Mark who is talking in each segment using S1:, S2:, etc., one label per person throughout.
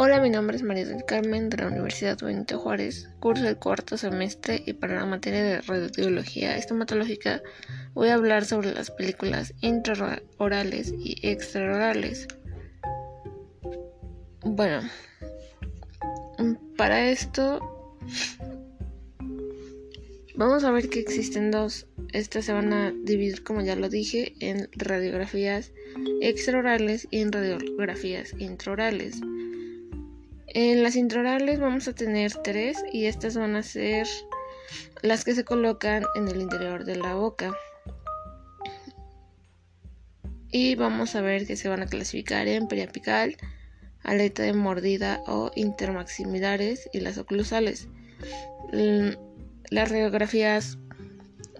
S1: Hola, mi nombre es María del Carmen de la Universidad Benito Juárez, curso el cuarto semestre y para la materia de radiología estomatológica voy a hablar sobre las películas intraorales y extraorales. Bueno, para esto vamos a ver que existen dos. Estas se van a dividir, como ya lo dije, en radiografías extraorales y en radiografías intraorales. En las intraorales vamos a tener tres y estas van a ser las que se colocan en el interior de la boca. Y vamos a ver que se van a clasificar en periapical, aleta de mordida o intermaximilares y las oclusales. Las radiografías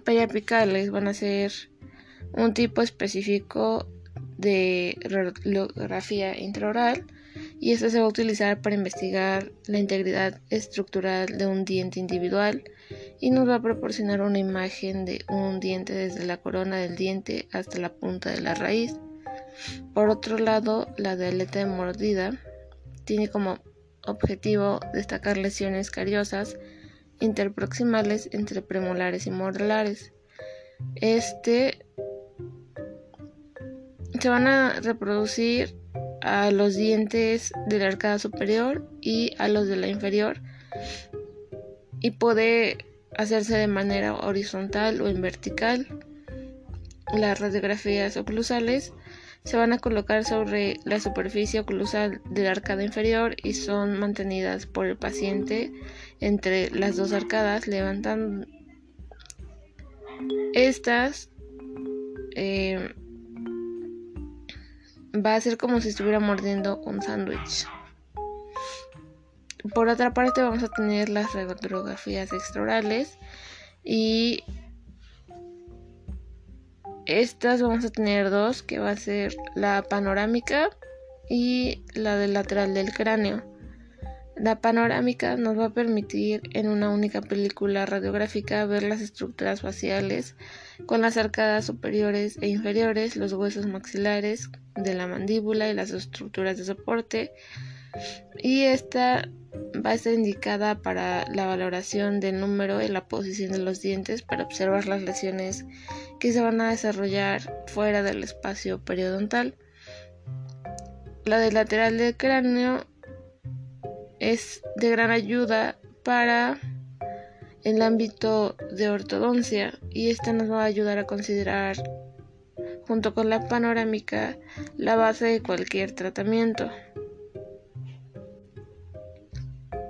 S1: periapicales van a ser un tipo específico de radiografía intraoral y esta se va a utilizar para investigar la integridad estructural de un diente individual y nos va a proporcionar una imagen de un diente desde la corona del diente hasta la punta de la raíz. Por otro lado, la de aleta de mordida tiene como objetivo destacar lesiones cariosas interproximales entre premolares y molares. Este se van a reproducir a los dientes de la arcada superior y a los de la inferior y puede hacerse de manera horizontal o en vertical. Las radiografías oclusales se van a colocar sobre la superficie oclusal de la arcada inferior y son mantenidas por el paciente entre las dos arcadas levantando estas va a ser como si estuviera mordiendo un sándwich. Por otra parte vamos a tener las radiografías extraorales y estas vamos a tener dos que va a ser la panorámica y la del lateral del cráneo. La panorámica nos va a permitir en una única película radiográfica ver las estructuras faciales con las arcadas superiores e inferiores, los huesos maxilares de la mandíbula y las estructuras de soporte. Y esta va a estar indicada para la valoración del número y la posición de los dientes para observar las lesiones que se van a desarrollar fuera del espacio periodontal. La del lateral del cráneo es de gran ayuda para el ámbito de ortodoncia y esta nos va a ayudar a considerar junto con la panorámica la base de cualquier tratamiento.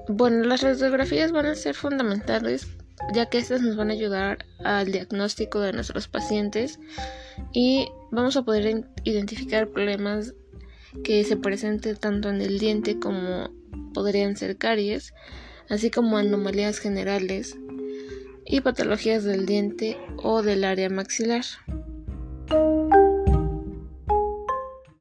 S1: Bueno, las radiografías van a ser fundamentales ya que estas nos van a ayudar al diagnóstico de nuestros pacientes y vamos a poder identificar problemas que se presenten tanto en el diente como podrían ser caries, así como anomalías generales y patologías del diente o del área maxilar.